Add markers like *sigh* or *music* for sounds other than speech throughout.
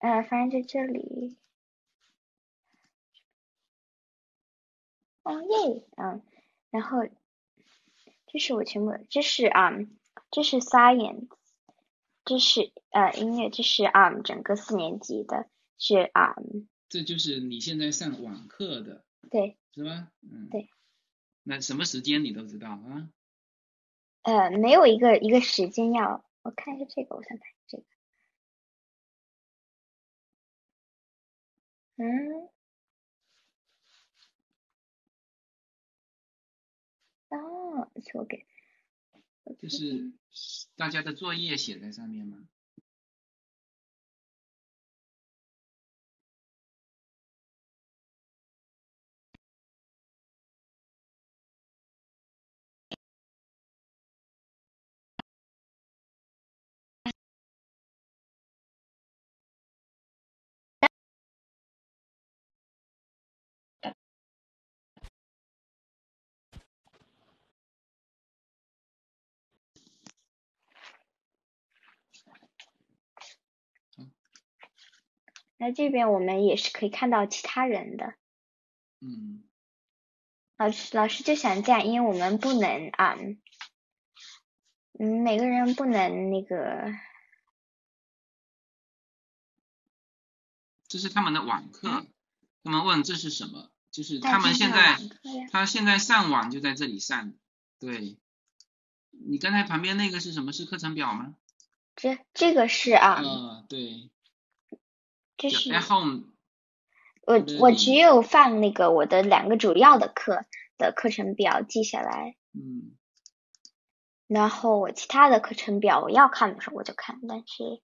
呃，反正在这里。哦耶，嗯，然后这是我全部，这是啊，这是 science，这是呃音乐，这是啊整个四年级的，是啊。这就是你现在上网课的，对，是吗？嗯，对。那什么时间你都知道啊？呃，没有一个一个时间要，我看一下这个，我想看这个。嗯。哦，错给。就是大家的作业写在上面吗？那这边我们也是可以看到其他人的。嗯。老师，老师就想这样，因为我们不能啊，嗯，每个人不能那个。这是他们的网课，他们问这是什么？就是他们现在，他现在上网就在这里上。对。你刚才旁边那个是什么？是课程表吗？这这个是啊。啊，对。这是，我我只有放那个我的两个主要的课的课程表记下来，嗯，然后我其他的课程表我要看的时候我就看，但是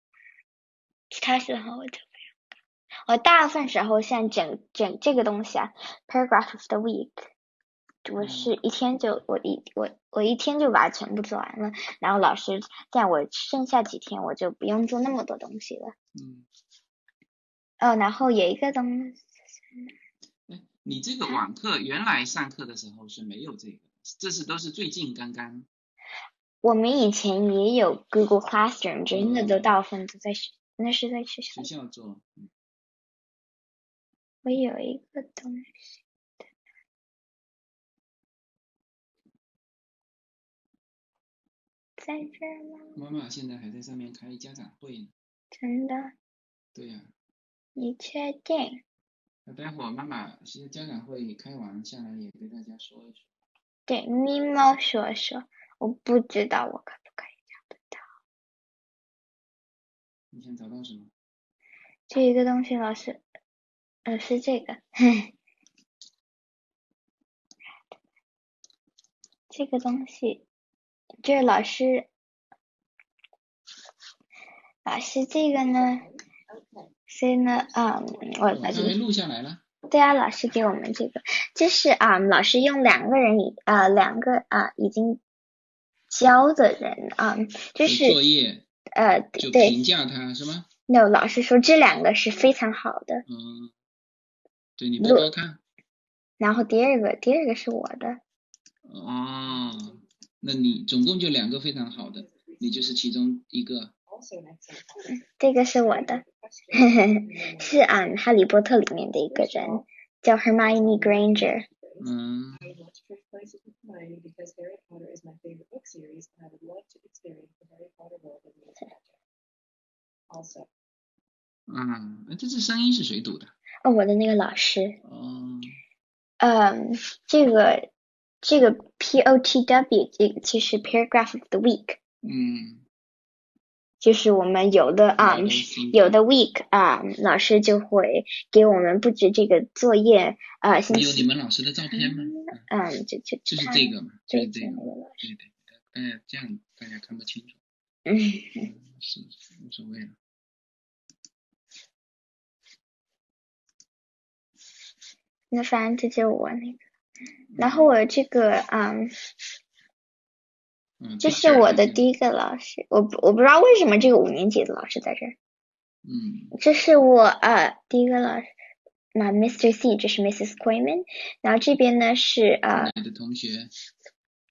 其他时候我就不用看。我大部分时候像整整这个东西啊，paragraph of the week，我是一天就我一我我一天就把它全部做完了，然后老师在我剩下几天我就不用做那么多东西了，嗯。哦，然后有一个东西。哎，你这个网课原来上课的时候是没有这个，这是都是最近刚刚。我们以前也有 Google Classroom，真的都大部分都在学，那是在学校。学校做。我有一个东西。在这儿吗？妈妈现在还在上面开家长会呢。真的？对呀。你确定？那待会儿妈妈其实家长会开完下来也给大家说一说。对，咪猫说说，我不知道我可不可以找得到。你想找到什么？这一个东西，老师，呃，是这个，*laughs* 这个东西，这老师，老师这个呢？所以呢，啊，我把这个录下来了。对啊，老师给我们这个，就是啊，老师用两个人已啊两个啊已经教的人啊，就是作业，呃，就评价他是吗？No，老师说这两个是非常好的。嗯，对你多多看。然后第二个，第二个是我的。哦，那你总共就两个非常好的，你就是其中一个。这个是我的，*laughs* 是啊，《哈利波特》里面的一个人，叫 Hermione Granger。嗯。嗯，这次声音是谁读的？哦，我的那个老师。哦。嗯，这个这个 P O T W 这个其实 Paragraph of the Week。嗯。就是我们有的啊，有的 week 啊，老师就会给我们布置这个作业啊。有你们老师的照片吗？嗯，就就就是这个嘛，就是这个。对对，哎，这样大家看不清楚。*laughs* 嗯。是无所谓了。那反正这就我那个，然后我这个嗯。这是我的第一个老师，我我不知道为什么这个五年级的老师在这儿。嗯。这是我呃第一个老师，那 Mr. C，这是 Mrs. Quayman，然后这边呢是呃。你的同学。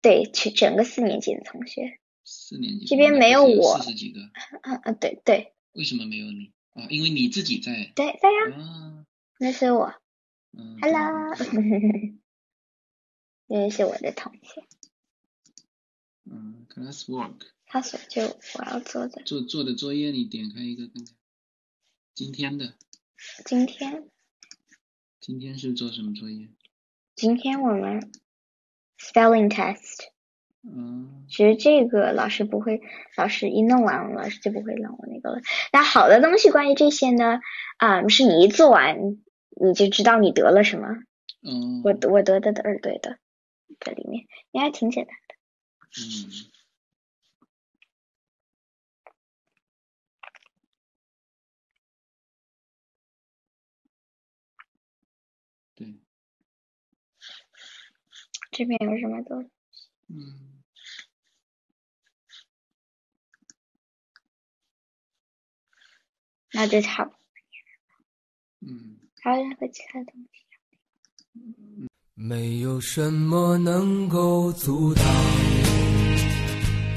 对，全整个四年级的同学。四年级。这边没有我。四十几个。嗯嗯，对对。为什么没有你？啊，因为你自己在。对，在呀。那是我。嗯。Hello。*laughs* 那是我的同学。嗯，class work。他说就我要做的。做做的作业，你点开一个看看。今天的。今天。今天是做什么作业？今天我们 spelling test。嗯。其实这个老师不会，老师一弄完，老师就不会让我那个了。那好的东西关于这些呢，啊，是你一做完，你就知道你得了什么。嗯。我我得的都是对的，这里面应该挺简单的。嗯。对。这边有什么东西？嗯。那就差不多。嗯。还有任何其他东西？没有什么能够阻挡。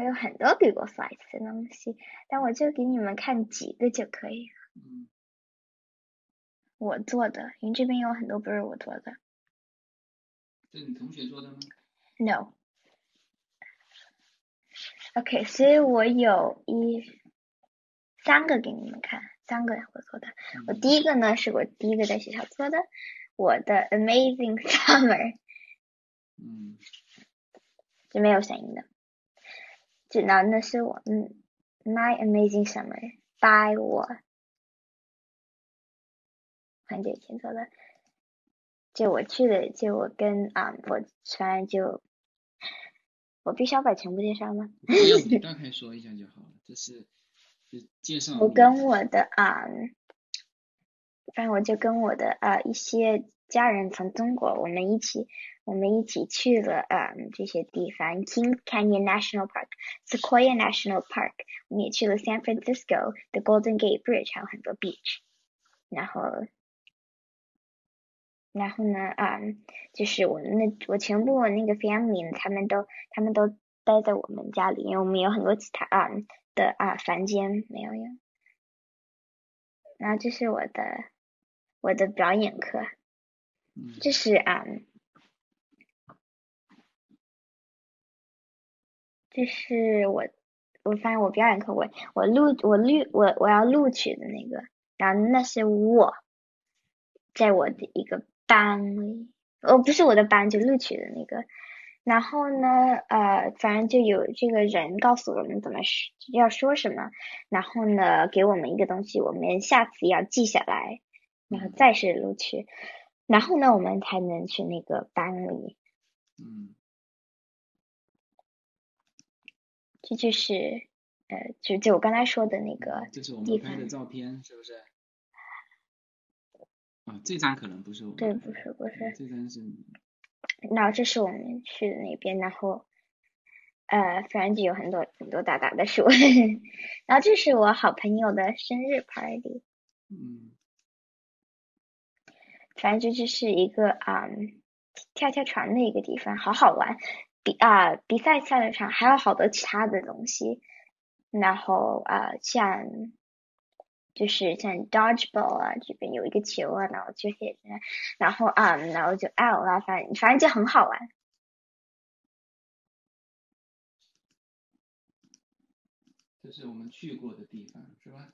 我有很多 Google Slides 的东西，但我就给你们看几个就可以了。我做的，因为这边有很多不是我做的。是你同学做的吗？No。OK，所以我有一三个给你们看，三个我做的。我第一个呢，是我第一个在学校做的，我的 Amazing Summer。嗯。是没有声音的。指南的是我，嗯，My Amazing Summer by 我很久以前做的，就我去的，就我跟啊，我反正就我必须要把全部介绍吗？不用，你大概说一下就好了。这是就介绍。我跟我的啊，反正我就跟我的啊一些家人从中国，我们一起。我们一起去了啊这些地方，King Canyon National Park、Sequoia National Park，我们也去了 San Francisco 的 Golden Gate Bridge，还有很多 beach。然后，然后呢啊，就是我们那我全部那个 family 他们都他们都待在我们家里，因为我们有很多其他啊的啊房间没有用。然后这是我的我的表演课，这是啊。这是我，我发现我表演课我我录我录我我要录取的那个，然后那是我在我的一个班里，哦不是我的班就录取的那个，然后呢呃反正就有这个人告诉我们怎么说要说什么，然后呢给我们一个东西，我们下次要记下来，然后再是录取，然后呢我们才能去那个班里。嗯。这就是呃，就就我刚才说的那个就是我们拍的照片，是不是？啊，这张可能不是我。对，不是，不是。这张是。那这是我们去的那边，然后呃，反正就有很多很多大大的树，*laughs* 然后这是我好朋友的生日 party。嗯。反正这就是一个啊，跳跳船的一个地方，好好玩。比啊，比赛赛场上还有好多其他的东西，然后啊，像就是像 dodgeball 啊，这边有一个球啊，然后就写着，然后啊，然后就 L 啊，反正反正就很好玩。这是我们去过的地方，是吧？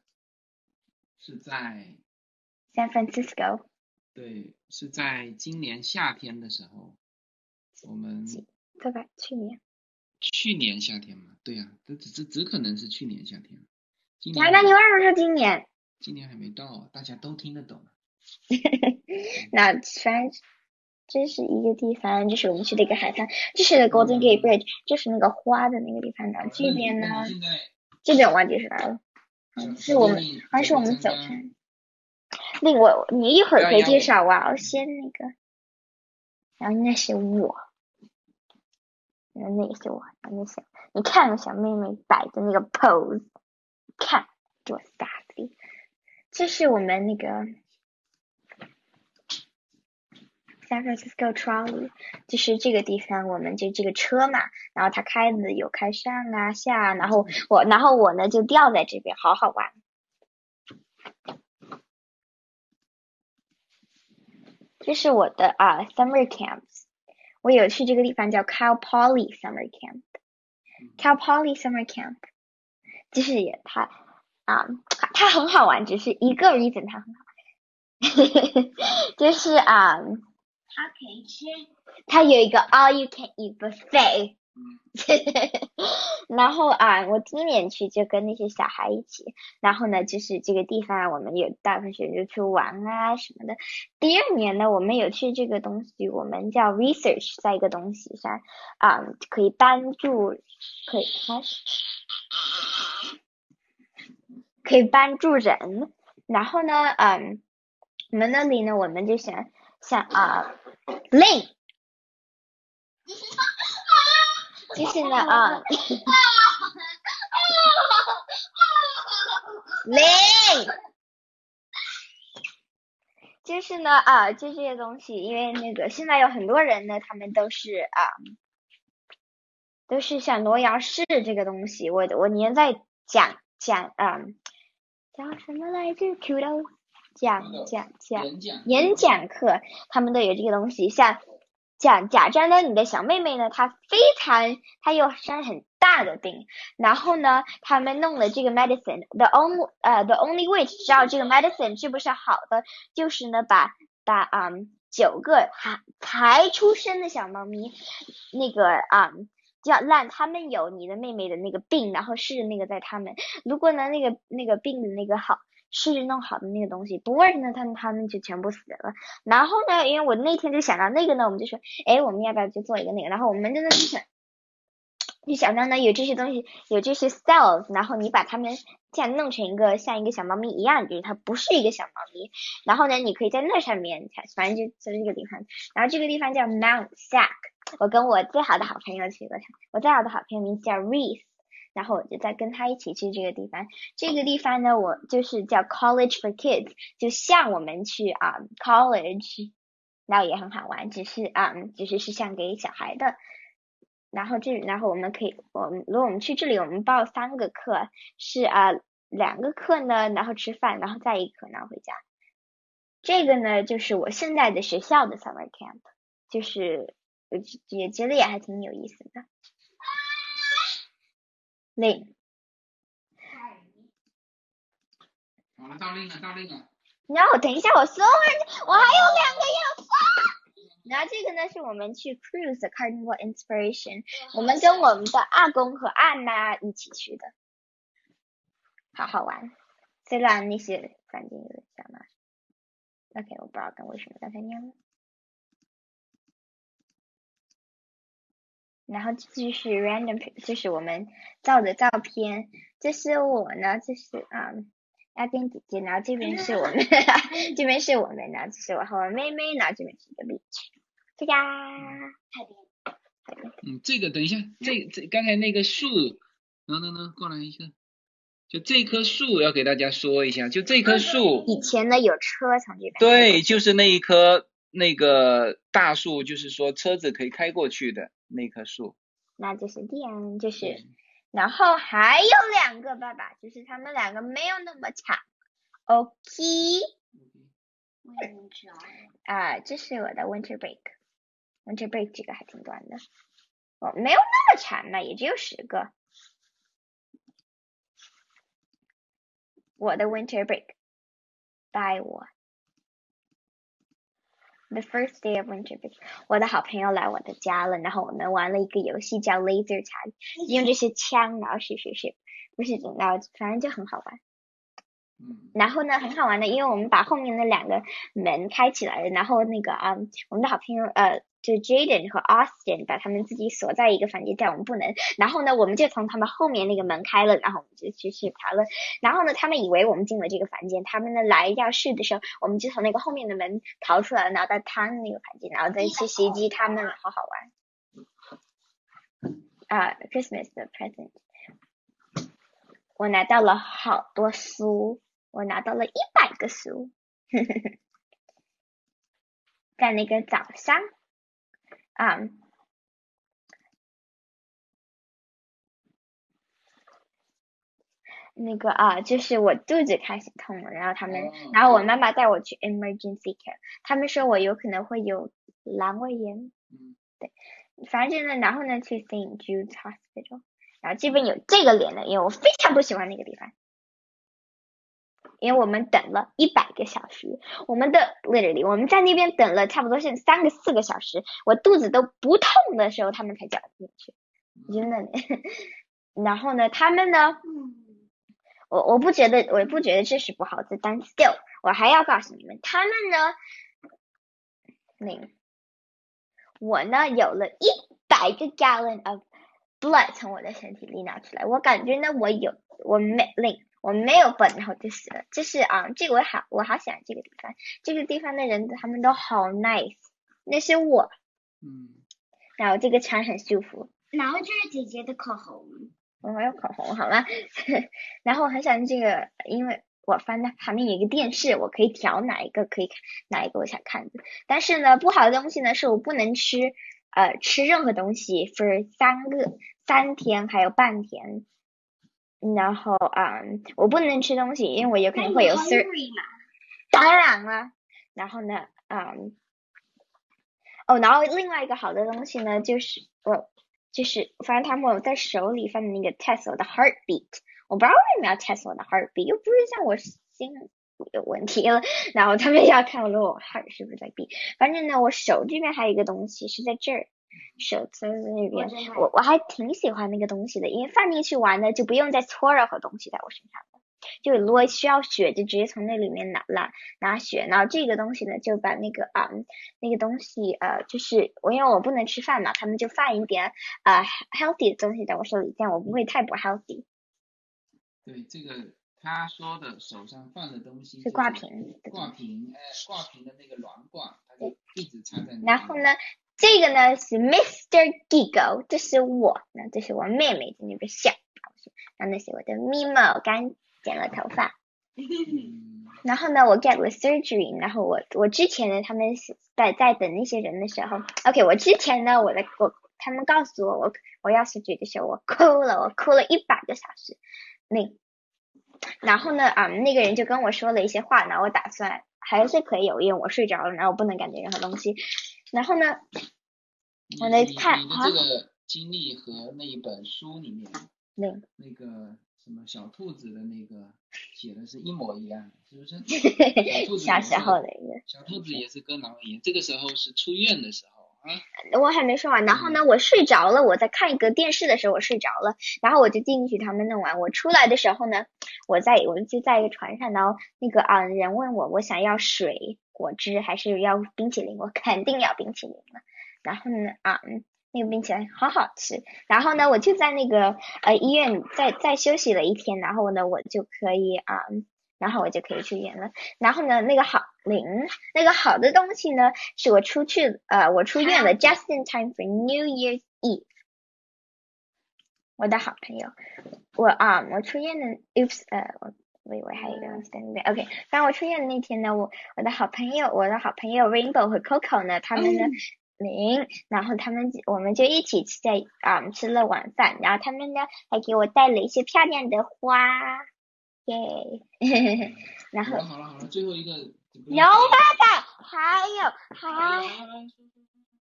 是在 San Francisco。对，是在今年夏天的时候，我们对吧？去年。去年夏天嘛，对呀，这只只只可能是去年夏天。那那你为什么说今年？今年还没到，大家都听得懂。*laughs* 那反正这是一个地方，就是我们去的一个海滩，这是 Golden Gate Bridge，就是那个花的那个地方的。这边呢？这边我忘记是哪了。是我们还是我们早晨？另外，你一会儿可以介绍，我要先那个。然后那是我，然后那是我，那小，你看小妹妹摆的那个 pose。看，多大力！这是我们那个 San Francisco Trolley，就是这个地方，我们就这个车嘛，然后它开的有开上啊下，然后我，然后我呢就吊在这边，好好玩。这是我的啊 summer camps，我有去这个地方叫 Cal Poly Summer Camp，Cal Poly Summer Camp。就是也它啊，它很好玩，只是一个 reason 它很好，就是啊，它可以吃，它有一个 all you can eat buffet，*laughs* 然后啊，我第一年去就跟那些小孩一起，然后呢，就是这个地方我们有大部分学生就去玩啊什么的。第二年呢，我们有去这个东西，我们叫 research，在一个东西上啊，可以帮助，可以开始。可以帮助人，然后呢，嗯，我们那里呢，我们就想想啊，link，就是呢 *laughs* 啊 *laughs* 就是呢啊，就这些东西，因为那个现在有很多人呢，他们都是啊，都是想挪阳市这个东西，我我年在讲讲啊。叫什么来着讲讲讲演讲课，他们都有这个东西。像假假装呢你的小妹妹呢，她非常，她有生很大的病，然后呢，他们弄了这个 medicine，the only 呃 the only way 知道这个 medicine 是不是好的，就是呢把把啊九个还才出生的小猫咪那个啊。要让他们有你的妹妹的那个病，然后试着那个在他们，如果呢那个那个病的那个好，试着弄好的那个东西不 work 呢，他们他们就全部死了。然后呢，因为我那天就想到那个呢，我们就说，哎，我们要不要去做一个那个？然后我们真的就想，就想到呢有这些东西，有这些 cells，然后你把它们这样弄成一个像一个小猫咪一样，就是它不是一个小猫咪。然后呢，你可以在那上面，反正就在这个地方。然后这个地方叫 Mount Sac。我跟我最好的好朋友去过，我最好的好朋友名字叫 Reese，然后我就再跟他一起去这个地方。这个地方呢，我就是叫 College for Kids，就像我们去啊 college，那也很好玩，只是啊，只是是像给小孩的。然后这，然后我们可以，我们如果我们去这里，我们报三个课，是啊两个课呢，然后吃饭，然后再一课，然后回家。这个呢，就是我现在的学校的 summer camp，就是。我也觉得也还挺有意思的。累。好了，到令了，到令了。然后等一下，我说完，我还有两个要发。然后这个呢，是我们去 cruise 的 Carnival Inspiration，我们跟我们的阿公和阿妈一起去的，好好玩。虽然那些反正有点像嘛。OK，我不知道跟为什么刚才念了。然后这就是 random，就是我们照的照片。这是我呢，这是啊，阿边姐姐。然后这边是我们，*laughs* 这边是我们呢，这是我和我妹妹。然后这边是一个 beach，这呀。嗯，这个等一下，这这刚才那个树，能能能过来一个，就这棵树要给大家说一下，就这棵树。以前呢有车从这边。对，就是那一棵那个大树，就是说车子可以开过去的。那棵树，那就是电，就是，然后还有两个爸爸，就是他们两个没有那么长，OK。啊。啊，这是我的 winter break。winter break 这个还挺短的，哦，没有那么长嘛，也只有十个。我的 winter break，带我。The first day of winter break，我的好朋友来我的家了，然后我们玩了一个游戏叫 laser tag，用这些枪，然后是是是，不是，然后反正就很好玩。然后呢，很好玩的，因为我们把后面那两个门开起来了，然后那个啊，我们的好朋友呃，就 Jaden 和 Austin 把他们自己锁在一个房间，但我们不能。然后呢，我们就从他们后面那个门开了，然后我们就去去爬了。然后呢，他们以为我们进了这个房间，他们呢来要试的时候，我们就从那个后面的门逃出来了，然后在他们那个房间，然后再去袭击他们，好好玩。啊，Christmas 的 present，我拿到了好多书。我拿到了一百个书，*laughs* 在那个早上，啊，那个啊，就是我肚子开始痛了，然后他们，然后我妈妈带我去 emergency care，他们说我有可能会有阑尾炎，对，反正呢，然后呢去 Saint Jude's Hospital，然后这边有这个脸的，因为我非常不喜欢那个地方。因为我们等了一百个小时，我们的 literally 我们在那边等了差不多是三个四个小时，我肚子都不痛的时候，他们才叫我进去，真的。*laughs* 然后呢，他们呢，我我不觉得，我不觉得这是不好的，但 still 我还要告诉你们，他们呢，那我呢有了一百个 gallon of blood 从我的身体里拿出来，我感觉呢我有我没领。我没有本，然后就死了。就是啊，这个我好，我好喜欢这个地方。这个地方的人他们都好 nice，那是我。嗯。然后这个墙很舒服。然后这是姐姐的口红。我还有口红，好吗？*laughs* 然后我很喜欢这个，因为我翻到旁边有一个电视，我可以调哪一个可以看，哪一个我想看的。但是呢，不好的东西呢，是我不能吃呃吃任何东西，for 三个三天还有半天。然后啊，我不能吃东西，因为我有可能会有 sur。*laughs* 当然了，然后呢，嗯，哦，然后另外一个好的东西呢，就是我就是反正他们在手里放的那个 test 我的 heartbeat，我不知道为什么要 test 我的 heartbeat，又不是像我心有问题了，然后他们要看我的我 heart 是不是在 beat，反正呢，我手这边还有一个东西是在这儿。手在那边，我我还挺喜欢那个东西的，因为放进去玩呢，就不用再搓任何东西在我身上了。就如果需要血，就直接从那里面拿拿拿血。然后这个东西呢，就把那个啊那个东西呃，就是我因为我不能吃饭嘛，他们就放一点啊 healthy 的东西在我手里，这样我不会太不 healthy。对，这个他说的手上放的东西是挂瓶，挂瓶，哎，挂瓶的那个软管，它就一直插在。然后呢？这个呢是 Mr. Gigo，这是我，那这是我妹妹在那边笑，然后那是我的 Mimo，，刚剪了头发。*laughs* 然后呢，我 get 了 surgery，然后我我之前呢，他们在在等那些人的时候，OK，我之前呢，我的我他们告诉我我我要 surgery 的时候，我哭了，我哭了一百个小时。那然后呢，啊，那个人就跟我说了一些话，然后我打算还是可以有用，我睡着了，然后我不能感觉任何东西。然后呢，我来看你的这个经历和那一本书里面，那那个什么小兔子的那个写的是一模一样，是不是？小 *laughs* 时候的一个。小兔子也是跟狼一样，这个时候是出院的时候啊。我还没说完，然后呢，我睡着了，我在看一个电视的时候我睡着了，然后我就进去他们弄完，我出来的时候呢，我在我就在一个船上，然后那个啊人问我我想要水。果汁还是要冰淇淋，我肯定要冰淇淋了。然后呢，啊，那个冰淇淋好好吃。然后呢，我就在那个呃医院再再休息了一天，然后呢，我就可以啊，然后我就可以去院了。然后呢，那个好零那个好的东西呢，是我出去呃我出院了，just in time for New Year's Eve。我的好朋友，我啊我出院的，oops 呃我。我以为还有一个东西在那边，OK。反正我出院的那天呢，我我的好朋友，我的好朋友 Rainbow 和 Coco 呢，他们呢，零，然后他们我们就一起吃在啊吃了晚饭，然后他们呢还给我带了一些漂亮的花，耶，*laughs* 然后好了好了，最后一个。有爸爸，还有还。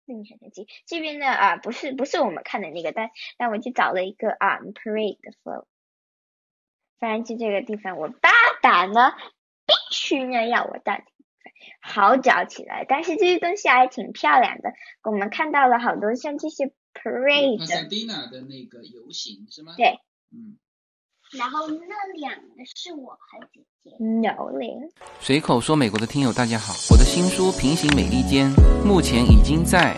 另一机，这边呢啊，不是不是我们看的那个，但但我去找了一个啊，parade 的 flow。反正就这个地方，我爸爸呢必须呢要我到好找起来。但是这些东西还挺漂亮的，我们看到了好多像这些 parade。帕萨蒂娜的那个游行是吗？对。嗯。然后那两个是我和姐姐。No 零。随口说，美国的听友大家好，我的新书《平行美利坚》目前已经在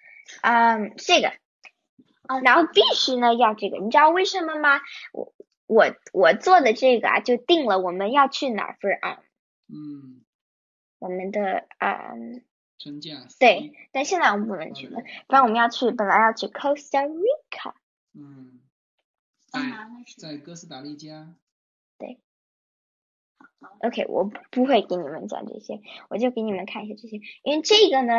嗯，这个，然后必须呢要这个，你知道为什么吗？我。我我做的这个啊，就定了我们要去哪儿分啊？嗯，我们的啊，春假。对，但现在我们不能去了，不然我们要去，本来要去 Costa Rica。嗯，在在哥斯达黎加。对。OK，我不会给你们讲这些，我就给你们看一下这些，因为这个呢，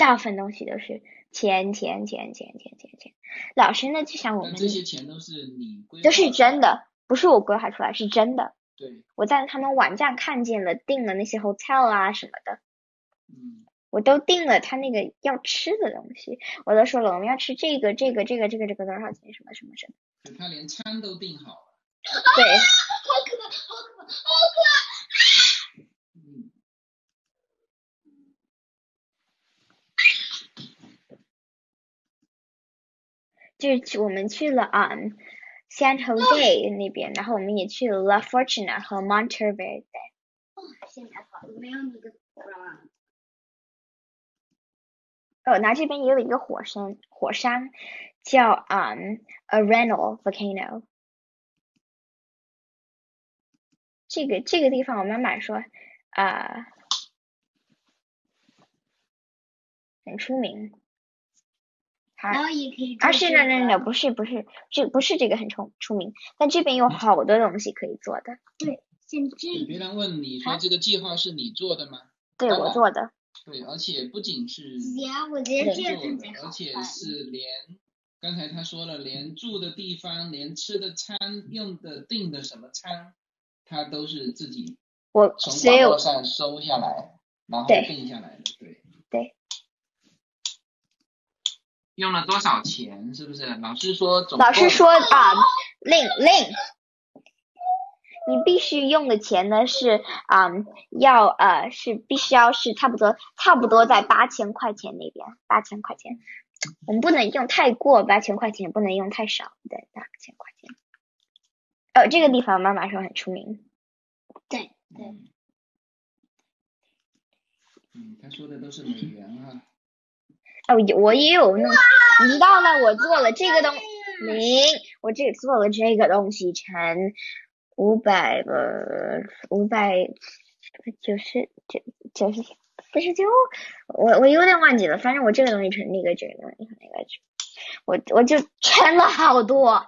大部分东西都是。钱钱钱钱钱钱钱，老师呢就像我们这些钱都是你都是真的，不是我规划出来，是真的。对，我在他们网站看见了，订了那些 hotel 啊什么的。嗯，我都订了他那个要吃的东西，我都说了我们要吃这个这个这个这个这个多少钱什么什么什么。他连餐都订好了。对。*laughs* 好可怕，好可怕，好可怕。就是我们去了啊，San Jose 那边，然后我们也去了 La Fortuna 和 Monteverde。哦，现在好，没有那个火了。哦，那这边也有一个火山，火山叫啊 Arenal Volcano。这个这个地方，我妈妈说啊很出名。然后也可以。啊，是的，那那不是不是，这不是这个很出出名，但这边有好多东西可以做的。对，像这。别人问你说这个计划是你做的吗？对，我做的。对，而且不仅是。呀，我觉得这样而且是连刚才他说了，连住的地方，连吃的餐、用的订的什么餐，他都是自己我从网络上收下来，然后定下来的，对。用了多少钱？是不是？老师说总。老师说啊，令令，你必须用的钱呢是啊，要呃是必须要是差不多差不多在八千块钱那边，八千块钱，我们不能用太过八千块钱，不能用太少对八千块钱。哦，这个地方妈妈说很出名。对对。嗯，他说的都是美元啊。哦，我也有弄，你知道吗？我做了这个东，零，我这做了这个东西乘五百个五百九十九九十四十九，我我有点忘记了，反正我这个东西乘那个这个东西乘那个我我就乘了好多，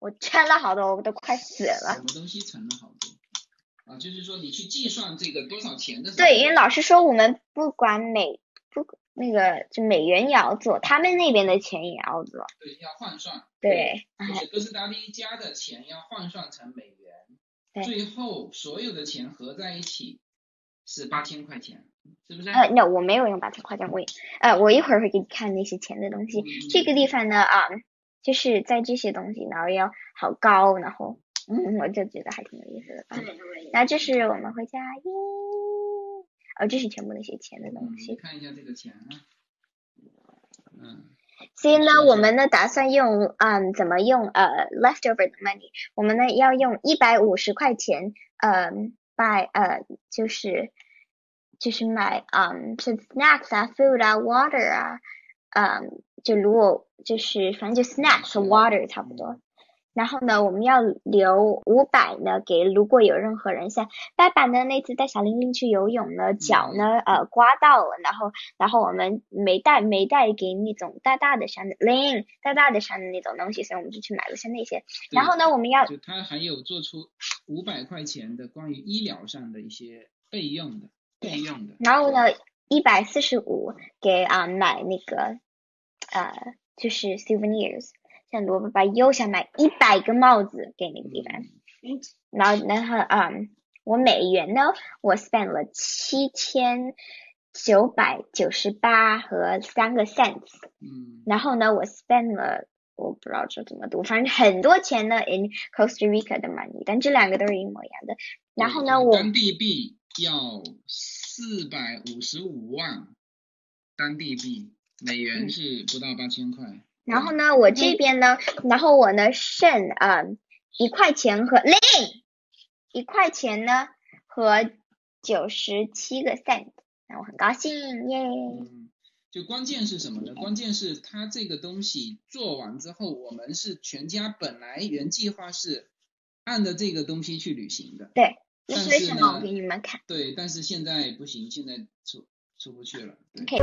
我乘了好多，我都快死了。什么东西乘了好多？啊，就是说你去计算这个多少钱的？对，因为老师说我们不管每不。那个就美元也要做，他们那边的钱也要做。对，要换算。对。就是哥斯达黎加的钱要换算成美元，最后所有的钱合在一起是八千块钱，是不是？呃，那我没有用八千块钱，我呃，我一会儿会给你看那些钱的东西。这个地方呢啊，就是在这些东西，然后要好高，然后嗯，我就觉得还挺有意思的。对。那这是我们回家耶。哦，这是全部那些钱的东西。看一下这个钱啊，嗯。所以呢，我们呢打算用，嗯，怎么用呃，leftover 的 money，我们呢要用一百五十块钱，嗯，buy 呃，就是就是买，嗯，是 snacks 啊，food 啊，water 啊，嗯，就如果就是反正就 snacks 和 water 差不多，然后呢，我们要留五百呢，给如果有任何人像爸爸呢那次带小玲玲去游泳呢，脚呢呃刮到了，然后然后我们没带没带给那种大大的山的铃，大大的山的那种东西，所以我们就去买了些那些。然后呢，我们要就他还有做出五百块钱的关于医疗上的一些备用的备用的。然后呢，一百四十五给啊买那个呃就是 souvenirs。像罗爸爸又想买一百个帽子给那个地方，然后然后嗯，我美元呢，我 spend 了七千九百九十八和三个 cents，嗯，然后呢，我 spend 了我不知道这怎么读，反正很多钱呢 in Costa Rica 的 money，但这两个都是一模一样的。然后呢，我当地币要四百五十五万当地币，美元是不到八千块。然后呢，我这边呢，然后我呢剩啊一块钱和零一块钱呢和九十七个 cent，那我很高兴耶。嗯，就关键是什么呢？关键是他这个东西做完之后，我们是全家本来原计划是按着这个东西去旅行的。对，这是为什么？我给你们看。对，但是现在不行，现在出出不去了。OK。